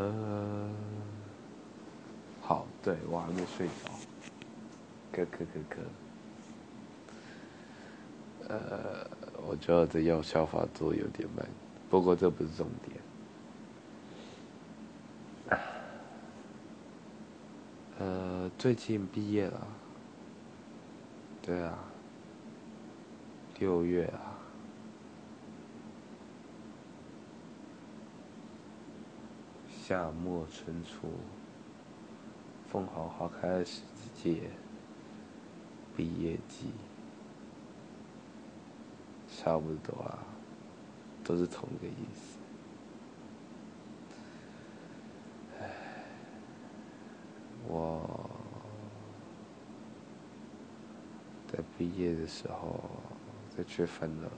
呃，好，对我还没睡着，咳咳咳咳，呃，我觉得这药效发作有点慢，不过这不是重点。呃，最近毕业了，对啊，六月啊。夏末春初，凤凰花开的时节，毕业季，差不多啊，都是同一个意思。唉，我在毕业的时候，在缺翻了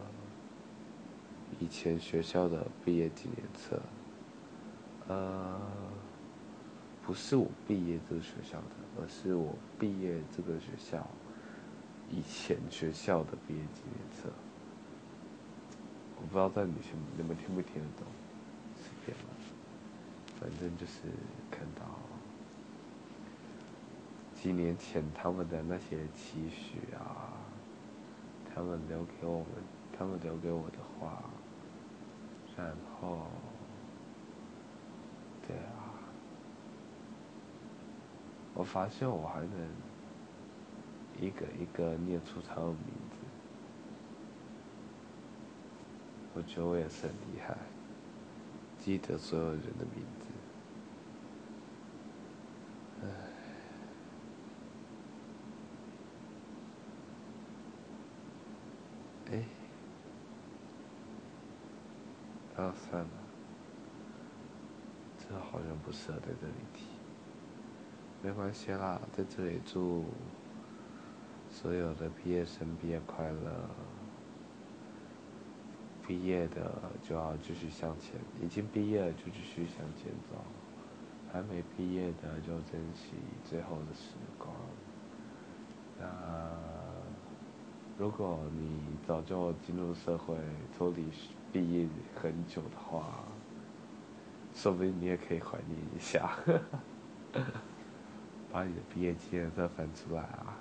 以前学校的毕业纪念册。呃，不是我毕业这个学校的，而是我毕业这个学校以前学校的毕业纪念册。我不知道在你听你们听不听得懂，随便吧。反正就是看到几年前他们的那些期许啊，他们留给我们，他们留给我的话，然后。对啊，我发现我还能一个一个念出他们名字，我觉得我也是很厉害，记得所有人的名字。唉，哎，啊算了。这好像不适合在这里提，没关系啦，在这里祝所有的毕业生毕业快乐。毕业的就要继续向前，已经毕业了就继续向前走，还没毕业的就珍惜最后的时光。那如果你早就进入社会，脱离毕业很久的话，说不定你也可以怀念一下，把你的毕业纪念册翻出来啊，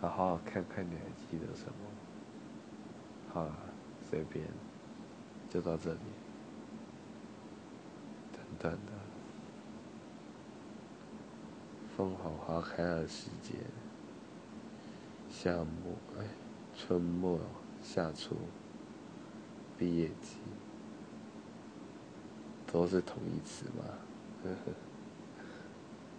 好好看看你还记得什么。好了，随便，就到这里。等等的，凤凰花开的时节，夏末哎，春末夏初，毕业季。都是同义词吗？呵呵。